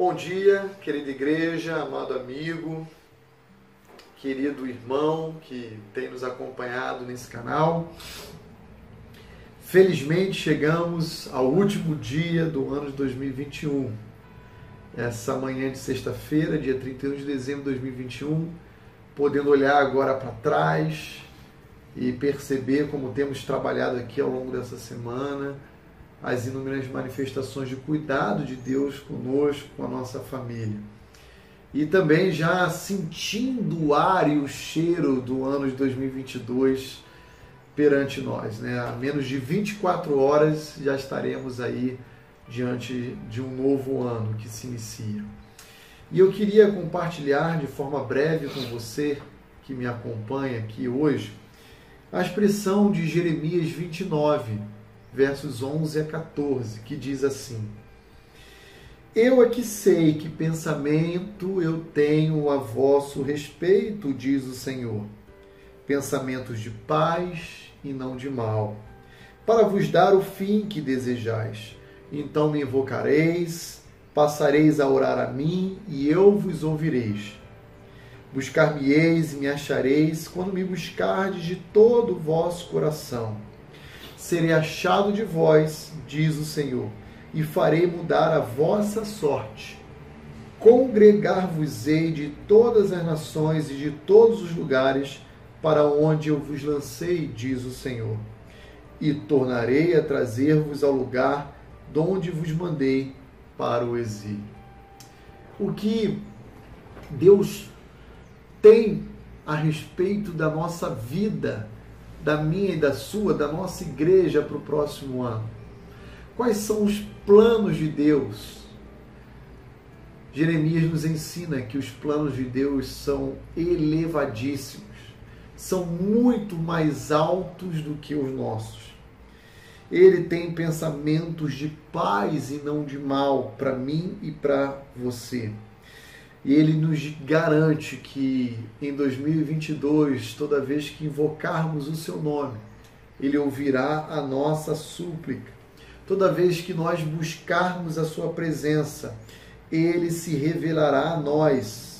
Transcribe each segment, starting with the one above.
bom dia, querida igreja, amado amigo, querido irmão que tem nos acompanhado nesse canal. Felizmente chegamos ao último dia do ano de 2021. Essa manhã de sexta-feira, dia 31 de dezembro de 2021, podendo olhar agora para trás e perceber como temos trabalhado aqui ao longo dessa semana as inúmeras manifestações de cuidado de Deus conosco, com a nossa família. E também já sentindo o ar e o cheiro do ano de 2022 perante nós. Né? A menos de 24 horas já estaremos aí diante de um novo ano que se inicia. E eu queria compartilhar de forma breve com você que me acompanha aqui hoje a expressão de Jeremias 29, versos 11 a 14, que diz assim: Eu é que sei que pensamento eu tenho a vosso respeito, diz o Senhor, pensamentos de paz e não de mal, para vos dar o fim que desejais. Então me invocareis, passareis a orar a mim e eu vos ouvireis. Buscar-me-eis e me achareis quando me buscardes de todo o vosso coração serei achado de vós, diz o Senhor, e farei mudar a vossa sorte. Congregar-vos-ei de todas as nações e de todos os lugares para onde eu vos lancei, diz o Senhor, e tornarei a trazer-vos ao lugar de onde vos mandei para o exílio. O que Deus tem a respeito da nossa vida da minha e da sua, da nossa igreja para o próximo ano? Quais são os planos de Deus? Jeremias nos ensina que os planos de Deus são elevadíssimos, são muito mais altos do que os nossos. Ele tem pensamentos de paz e não de mal para mim e para você. E ele nos garante que em 2022, toda vez que invocarmos o seu nome, ele ouvirá a nossa súplica. Toda vez que nós buscarmos a sua presença, ele se revelará a nós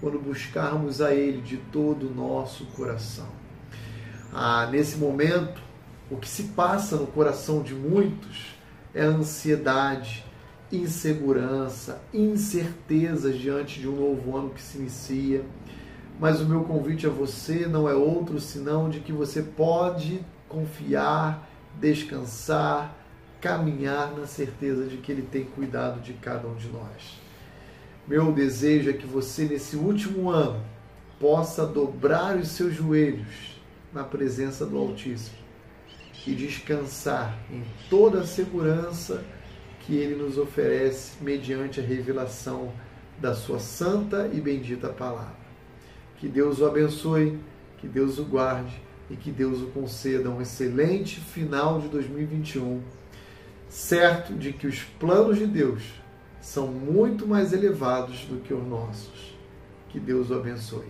quando buscarmos a ele de todo o nosso coração. Ah, nesse momento, o que se passa no coração de muitos é a ansiedade, insegurança, incertezas diante de um novo ano que se inicia. Mas o meu convite a você não é outro senão de que você pode confiar, descansar, caminhar na certeza de que Ele tem cuidado de cada um de nós. Meu desejo é que você, nesse último ano, possa dobrar os seus joelhos na presença do Altíssimo e descansar em toda a segurança que ele nos oferece mediante a revelação da sua santa e bendita palavra. Que Deus o abençoe, que Deus o guarde e que Deus o conceda um excelente final de 2021, certo de que os planos de Deus são muito mais elevados do que os nossos. Que Deus o abençoe.